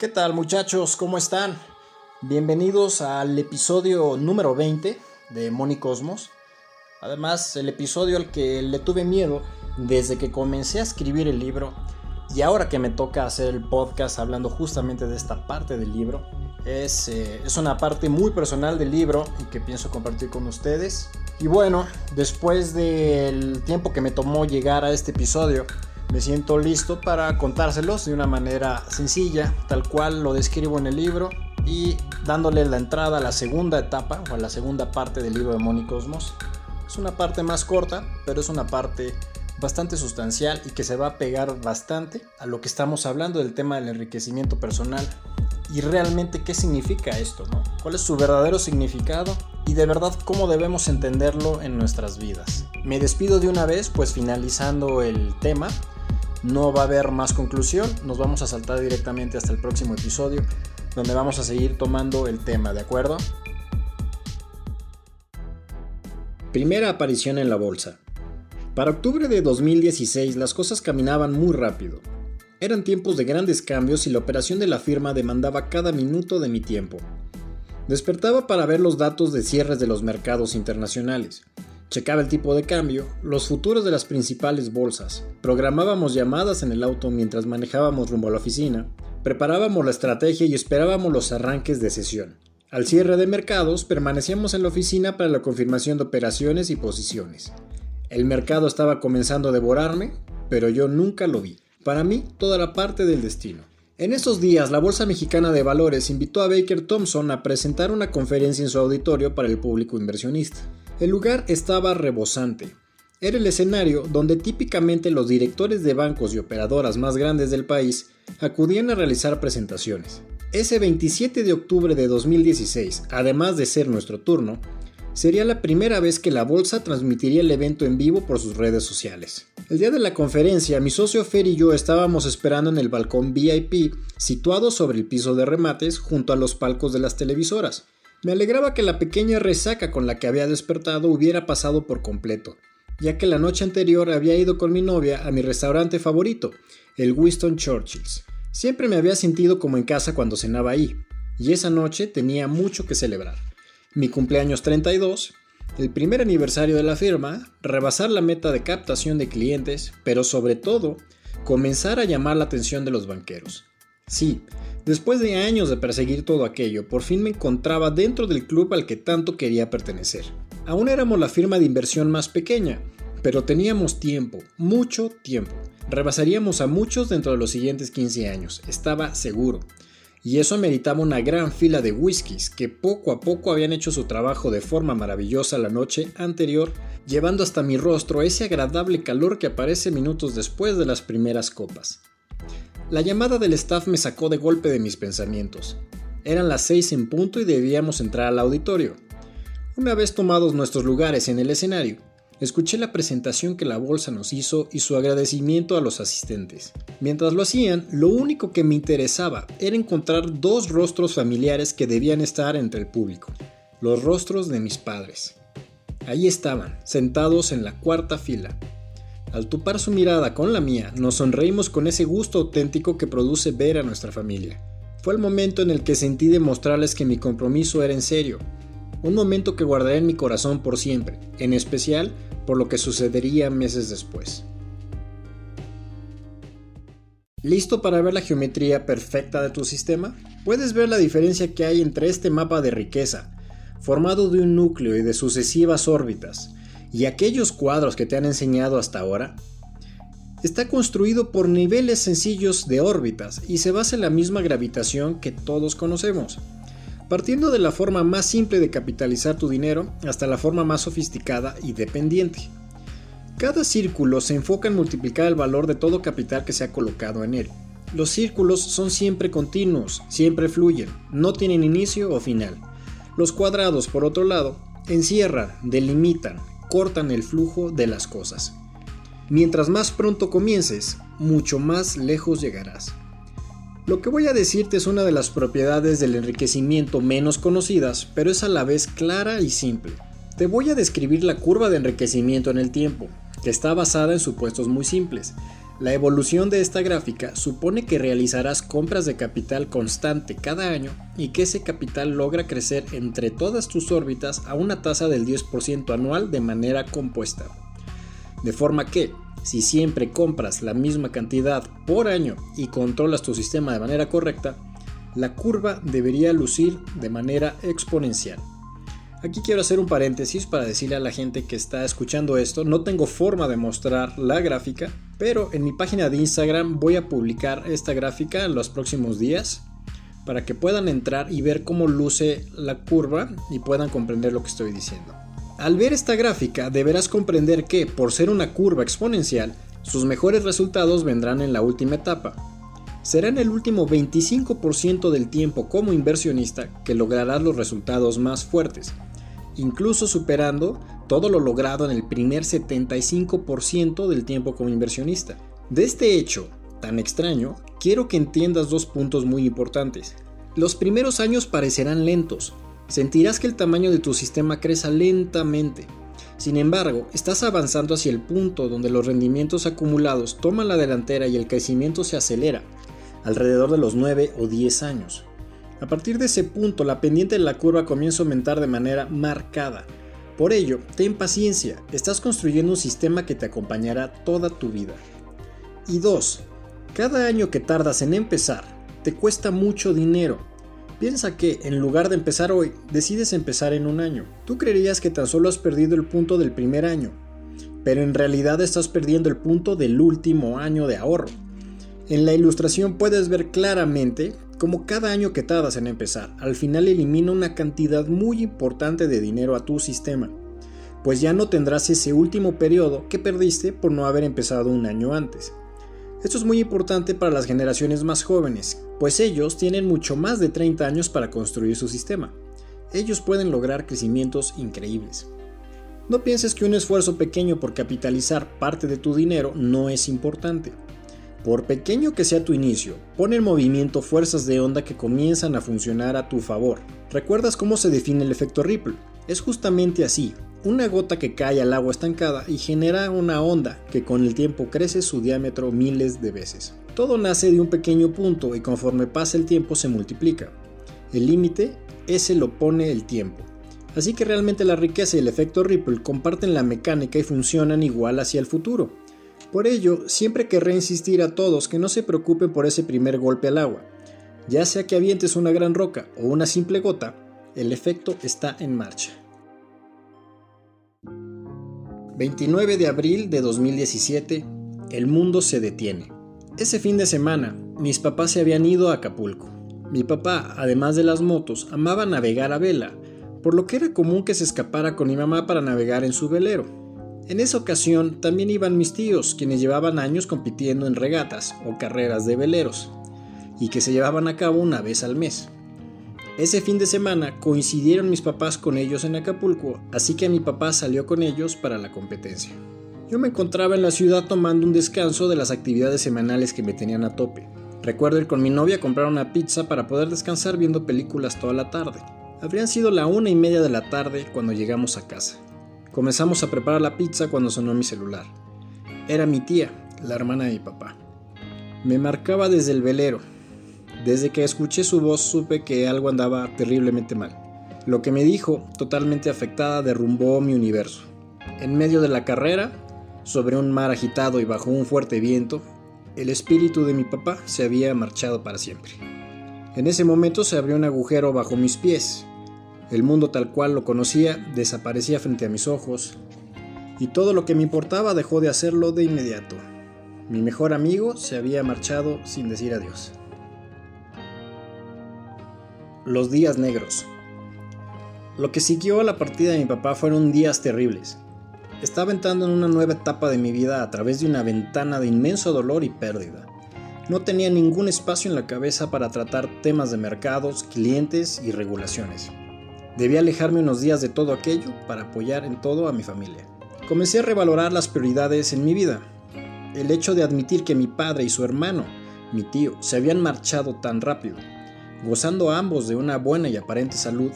¿Qué tal muchachos? ¿Cómo están? Bienvenidos al episodio número 20 de Moni Cosmos. Además, el episodio al que le tuve miedo desde que comencé a escribir el libro y ahora que me toca hacer el podcast hablando justamente de esta parte del libro. Es, eh, es una parte muy personal del libro y que pienso compartir con ustedes. Y bueno, después del tiempo que me tomó llegar a este episodio, me siento listo para contárselos de una manera sencilla, tal cual lo describo en el libro y dándole la entrada a la segunda etapa o a la segunda parte del libro de Moni Cosmos. Es una parte más corta, pero es una parte bastante sustancial y que se va a pegar bastante a lo que estamos hablando del tema del enriquecimiento personal y realmente qué significa esto, ¿no? ¿Cuál es su verdadero significado? Y de verdad cómo debemos entenderlo en nuestras vidas. Me despido de una vez, pues finalizando el tema, no va a haber más conclusión, nos vamos a saltar directamente hasta el próximo episodio, donde vamos a seguir tomando el tema, ¿de acuerdo? Primera aparición en la bolsa. Para octubre de 2016 las cosas caminaban muy rápido. Eran tiempos de grandes cambios y la operación de la firma demandaba cada minuto de mi tiempo. Despertaba para ver los datos de cierres de los mercados internacionales. Checaba el tipo de cambio, los futuros de las principales bolsas, programábamos llamadas en el auto mientras manejábamos rumbo a la oficina, preparábamos la estrategia y esperábamos los arranques de sesión. Al cierre de mercados, permanecíamos en la oficina para la confirmación de operaciones y posiciones. El mercado estaba comenzando a devorarme, pero yo nunca lo vi. Para mí, toda la parte del destino. En esos días, la Bolsa Mexicana de Valores invitó a Baker Thompson a presentar una conferencia en su auditorio para el público inversionista. El lugar estaba rebosante. Era el escenario donde típicamente los directores de bancos y operadoras más grandes del país acudían a realizar presentaciones. Ese 27 de octubre de 2016, además de ser nuestro turno, Sería la primera vez que la bolsa transmitiría el evento en vivo por sus redes sociales. El día de la conferencia, mi socio Fer y yo estábamos esperando en el balcón VIP, situado sobre el piso de remates junto a los palcos de las televisoras. Me alegraba que la pequeña resaca con la que había despertado hubiera pasado por completo, ya que la noche anterior había ido con mi novia a mi restaurante favorito, el Winston Churchill's. Siempre me había sentido como en casa cuando cenaba ahí, y esa noche tenía mucho que celebrar mi cumpleaños 32, el primer aniversario de la firma, rebasar la meta de captación de clientes, pero sobre todo, comenzar a llamar la atención de los banqueros. Sí, después de años de perseguir todo aquello, por fin me encontraba dentro del club al que tanto quería pertenecer. Aún éramos la firma de inversión más pequeña, pero teníamos tiempo, mucho tiempo. Rebasaríamos a muchos dentro de los siguientes 15 años, estaba seguro y eso meritaba una gran fila de whiskies que poco a poco habían hecho su trabajo de forma maravillosa la noche anterior, llevando hasta mi rostro ese agradable calor que aparece minutos después de las primeras copas. La llamada del staff me sacó de golpe de mis pensamientos. Eran las seis en punto y debíamos entrar al auditorio. Una vez tomados nuestros lugares en el escenario, Escuché la presentación que la bolsa nos hizo y su agradecimiento a los asistentes. Mientras lo hacían, lo único que me interesaba era encontrar dos rostros familiares que debían estar entre el público, los rostros de mis padres. Ahí estaban, sentados en la cuarta fila. Al topar su mirada con la mía, nos sonreímos con ese gusto auténtico que produce ver a nuestra familia. Fue el momento en el que sentí demostrarles que mi compromiso era en serio, un momento que guardaré en mi corazón por siempre, en especial por lo que sucedería meses después. ¿Listo para ver la geometría perfecta de tu sistema? Puedes ver la diferencia que hay entre este mapa de riqueza, formado de un núcleo y de sucesivas órbitas, y aquellos cuadros que te han enseñado hasta ahora. Está construido por niveles sencillos de órbitas y se basa en la misma gravitación que todos conocemos partiendo de la forma más simple de capitalizar tu dinero hasta la forma más sofisticada y dependiente. Cada círculo se enfoca en multiplicar el valor de todo capital que se ha colocado en él. Los círculos son siempre continuos, siempre fluyen, no tienen inicio o final. Los cuadrados, por otro lado, encierran, delimitan, cortan el flujo de las cosas. Mientras más pronto comiences, mucho más lejos llegarás. Lo que voy a decirte es una de las propiedades del enriquecimiento menos conocidas, pero es a la vez clara y simple. Te voy a describir la curva de enriquecimiento en el tiempo, que está basada en supuestos muy simples. La evolución de esta gráfica supone que realizarás compras de capital constante cada año y que ese capital logra crecer entre todas tus órbitas a una tasa del 10% anual de manera compuesta. De forma que, si siempre compras la misma cantidad por año y controlas tu sistema de manera correcta, la curva debería lucir de manera exponencial. Aquí quiero hacer un paréntesis para decirle a la gente que está escuchando esto, no tengo forma de mostrar la gráfica, pero en mi página de Instagram voy a publicar esta gráfica en los próximos días para que puedan entrar y ver cómo luce la curva y puedan comprender lo que estoy diciendo. Al ver esta gráfica deberás comprender que, por ser una curva exponencial, sus mejores resultados vendrán en la última etapa. Será en el último 25% del tiempo como inversionista que lograrás los resultados más fuertes, incluso superando todo lo logrado en el primer 75% del tiempo como inversionista. De este hecho tan extraño, quiero que entiendas dos puntos muy importantes. Los primeros años parecerán lentos, sentirás que el tamaño de tu sistema crece lentamente. Sin embargo, estás avanzando hacia el punto donde los rendimientos acumulados toman la delantera y el crecimiento se acelera, alrededor de los 9 o 10 años. A partir de ese punto, la pendiente de la curva comienza a aumentar de manera marcada. Por ello, ten paciencia, estás construyendo un sistema que te acompañará toda tu vida. Y 2. Cada año que tardas en empezar, te cuesta mucho dinero. Piensa que, en lugar de empezar hoy, decides empezar en un año. Tú creerías que tan solo has perdido el punto del primer año, pero en realidad estás perdiendo el punto del último año de ahorro. En la ilustración puedes ver claramente como cada año que tardas en empezar, al final elimina una cantidad muy importante de dinero a tu sistema, pues ya no tendrás ese último periodo que perdiste por no haber empezado un año antes. Esto es muy importante para las generaciones más jóvenes, pues ellos tienen mucho más de 30 años para construir su sistema. Ellos pueden lograr crecimientos increíbles. No pienses que un esfuerzo pequeño por capitalizar parte de tu dinero no es importante. Por pequeño que sea tu inicio, pone en movimiento fuerzas de onda que comienzan a funcionar a tu favor. ¿Recuerdas cómo se define el efecto Ripple? Es justamente así, una gota que cae al agua estancada y genera una onda que con el tiempo crece su diámetro miles de veces. Todo nace de un pequeño punto y conforme pasa el tiempo se multiplica. El límite, ese lo pone el tiempo. Así que realmente la riqueza y el efecto Ripple comparten la mecánica y funcionan igual hacia el futuro. Por ello, siempre querré insistir a todos que no se preocupen por ese primer golpe al agua. Ya sea que avientes una gran roca o una simple gota, el efecto está en marcha. 29 de abril de 2017, el mundo se detiene. Ese fin de semana, mis papás se habían ido a Acapulco. Mi papá, además de las motos, amaba navegar a vela, por lo que era común que se escapara con mi mamá para navegar en su velero. En esa ocasión también iban mis tíos, quienes llevaban años compitiendo en regatas o carreras de veleros, y que se llevaban a cabo una vez al mes. Ese fin de semana coincidieron mis papás con ellos en Acapulco, así que mi papá salió con ellos para la competencia. Yo me encontraba en la ciudad tomando un descanso de las actividades semanales que me tenían a tope. Recuerdo ir con mi novia a comprar una pizza para poder descansar viendo películas toda la tarde. Habrían sido la una y media de la tarde cuando llegamos a casa. Comenzamos a preparar la pizza cuando sonó mi celular. Era mi tía, la hermana de mi papá. Me marcaba desde el velero. Desde que escuché su voz supe que algo andaba terriblemente mal. Lo que me dijo, totalmente afectada, derrumbó mi universo. En medio de la carrera, sobre un mar agitado y bajo un fuerte viento, el espíritu de mi papá se había marchado para siempre. En ese momento se abrió un agujero bajo mis pies el mundo tal cual lo conocía desaparecía frente a mis ojos y todo lo que me importaba dejó de hacerlo de inmediato. Mi mejor amigo se había marchado sin decir adiós. Los días negros. Lo que siguió a la partida de mi papá fueron días terribles. Estaba entrando en una nueva etapa de mi vida a través de una ventana de inmenso dolor y pérdida. No tenía ningún espacio en la cabeza para tratar temas de mercados, clientes y regulaciones. Debía alejarme unos días de todo aquello para apoyar en todo a mi familia. Comencé a revalorar las prioridades en mi vida. El hecho de admitir que mi padre y su hermano, mi tío, se habían marchado tan rápido, gozando ambos de una buena y aparente salud,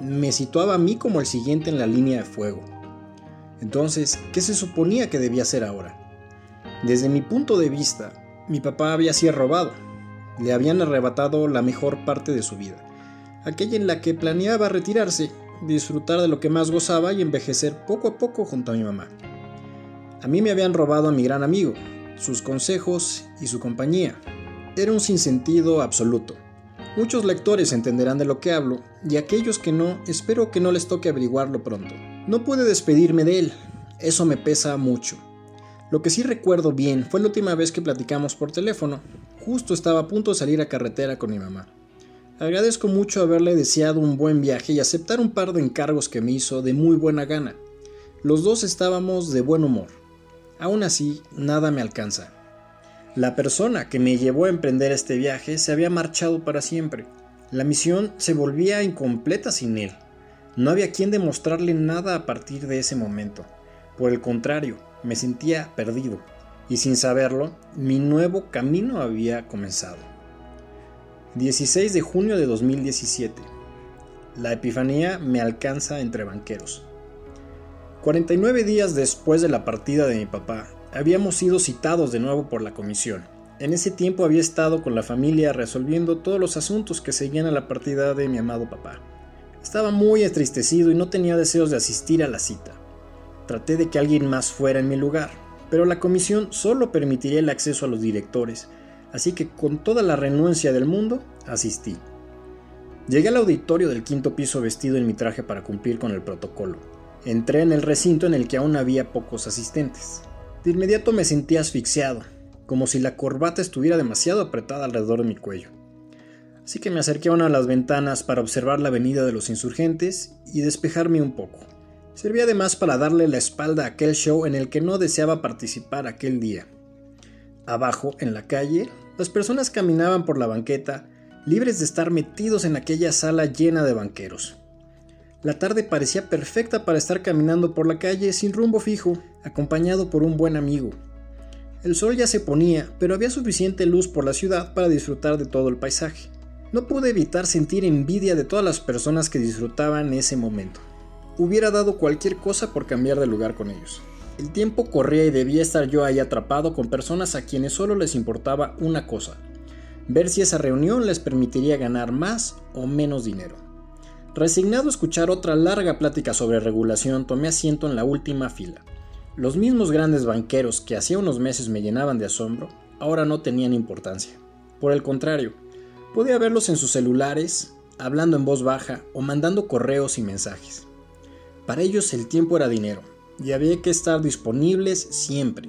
me situaba a mí como el siguiente en la línea de fuego. Entonces, ¿qué se suponía que debía hacer ahora? Desde mi punto de vista, mi papá había sido robado. Le habían arrebatado la mejor parte de su vida, aquella en la que planeaba retirarse, disfrutar de lo que más gozaba y envejecer poco a poco junto a mi mamá. A mí me habían robado a mi gran amigo, sus consejos y su compañía. Era un sinsentido absoluto. Muchos lectores entenderán de lo que hablo, y aquellos que no, espero que no les toque averiguarlo pronto. No pude despedirme de él, eso me pesa mucho. Lo que sí recuerdo bien fue la última vez que platicamos por teléfono. Justo estaba a punto de salir a carretera con mi mamá. Agradezco mucho haberle deseado un buen viaje y aceptar un par de encargos que me hizo de muy buena gana. Los dos estábamos de buen humor. Aún así, nada me alcanza. La persona que me llevó a emprender este viaje se había marchado para siempre. La misión se volvía incompleta sin él. No había quien demostrarle nada a partir de ese momento. Por el contrario, me sentía perdido, y sin saberlo, mi nuevo camino había comenzado. 16 de junio de 2017. La Epifanía me alcanza entre banqueros. 49 días después de la partida de mi papá, habíamos sido citados de nuevo por la comisión. En ese tiempo había estado con la familia resolviendo todos los asuntos que seguían a la partida de mi amado papá. Estaba muy entristecido y no tenía deseos de asistir a la cita. Traté de que alguien más fuera en mi lugar, pero la comisión solo permitiría el acceso a los directores, así que con toda la renuencia del mundo asistí. Llegué al auditorio del quinto piso vestido en mi traje para cumplir con el protocolo. Entré en el recinto en el que aún había pocos asistentes. De inmediato me sentí asfixiado, como si la corbata estuviera demasiado apretada alrededor de mi cuello. Así que me acerqué a una de las ventanas para observar la avenida de los insurgentes y despejarme un poco. Servía además para darle la espalda a aquel show en el que no deseaba participar aquel día. Abajo, en la calle, las personas caminaban por la banqueta, libres de estar metidos en aquella sala llena de banqueros. La tarde parecía perfecta para estar caminando por la calle sin rumbo fijo, acompañado por un buen amigo. El sol ya se ponía, pero había suficiente luz por la ciudad para disfrutar de todo el paisaje. No pude evitar sentir envidia de todas las personas que disfrutaban ese momento. Hubiera dado cualquier cosa por cambiar de lugar con ellos. El tiempo corría y debía estar yo ahí atrapado con personas a quienes solo les importaba una cosa, ver si esa reunión les permitiría ganar más o menos dinero. Resignado a escuchar otra larga plática sobre regulación, tomé asiento en la última fila. Los mismos grandes banqueros que hacía unos meses me llenaban de asombro, ahora no tenían importancia. Por el contrario, podía verlos en sus celulares, hablando en voz baja o mandando correos y mensajes. Para ellos el tiempo era dinero, y había que estar disponibles siempre.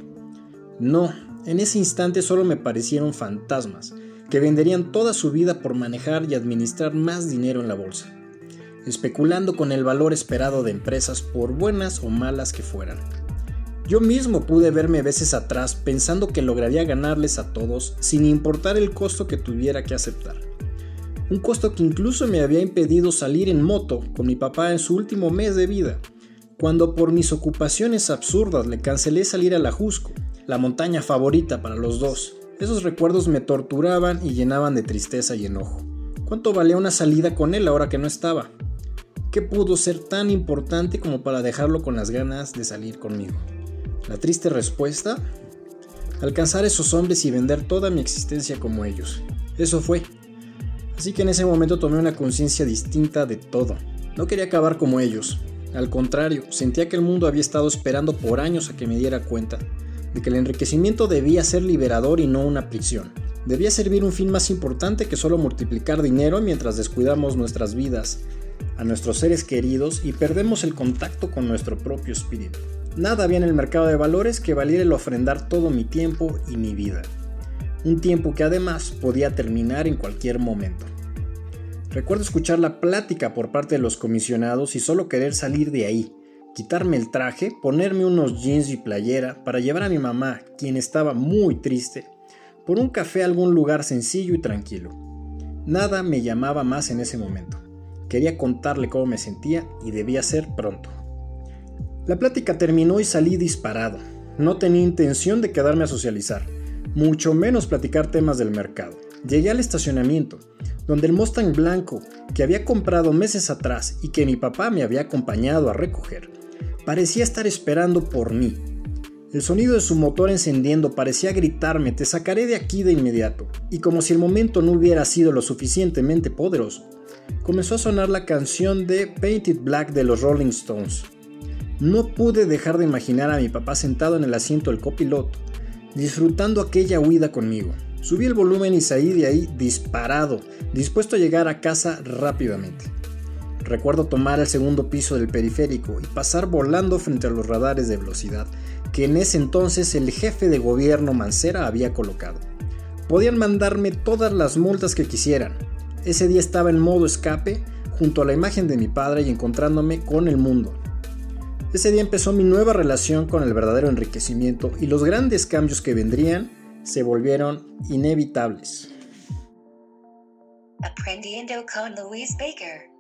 No, en ese instante solo me parecieron fantasmas, que venderían toda su vida por manejar y administrar más dinero en la bolsa especulando con el valor esperado de empresas por buenas o malas que fueran. Yo mismo pude verme veces atrás pensando que lograría ganarles a todos sin importar el costo que tuviera que aceptar. Un costo que incluso me había impedido salir en moto con mi papá en su último mes de vida, cuando por mis ocupaciones absurdas le cancelé salir a la Jusco, la montaña favorita para los dos. Esos recuerdos me torturaban y llenaban de tristeza y enojo. ¿Cuánto valía una salida con él ahora que no estaba? ¿Qué pudo ser tan importante como para dejarlo con las ganas de salir conmigo? La triste respuesta, alcanzar esos hombres y vender toda mi existencia como ellos. Eso fue. Así que en ese momento tomé una conciencia distinta de todo. No quería acabar como ellos. Al contrario, sentía que el mundo había estado esperando por años a que me diera cuenta de que el enriquecimiento debía ser liberador y no una prisión. Debía servir un fin más importante que solo multiplicar dinero mientras descuidamos nuestras vidas, a nuestros seres queridos y perdemos el contacto con nuestro propio espíritu. Nada había en el mercado de valores que valiera el ofrendar todo mi tiempo y mi vida. Un tiempo que además podía terminar en cualquier momento. Recuerdo escuchar la plática por parte de los comisionados y solo querer salir de ahí, quitarme el traje, ponerme unos jeans y playera para llevar a mi mamá, quien estaba muy triste, por un café a algún lugar sencillo y tranquilo. Nada me llamaba más en ese momento. Quería contarle cómo me sentía y debía ser pronto. La plática terminó y salí disparado. No tenía intención de quedarme a socializar, mucho menos platicar temas del mercado. Llegué al estacionamiento, donde el Mustang blanco que había comprado meses atrás y que mi papá me había acompañado a recoger, parecía estar esperando por mí. El sonido de su motor encendiendo parecía gritarme, te sacaré de aquí de inmediato, y como si el momento no hubiera sido lo suficientemente poderoso, comenzó a sonar la canción de Painted Black de los Rolling Stones. No pude dejar de imaginar a mi papá sentado en el asiento del copiloto, disfrutando aquella huida conmigo. Subí el volumen y salí de ahí disparado, dispuesto a llegar a casa rápidamente. Recuerdo tomar el segundo piso del periférico y pasar volando frente a los radares de velocidad que en ese entonces el jefe de gobierno Mancera había colocado. Podían mandarme todas las multas que quisieran. Ese día estaba en modo escape junto a la imagen de mi padre y encontrándome con el mundo. Ese día empezó mi nueva relación con el verdadero enriquecimiento y los grandes cambios que vendrían se volvieron inevitables. Aprendiendo con Luis Baker.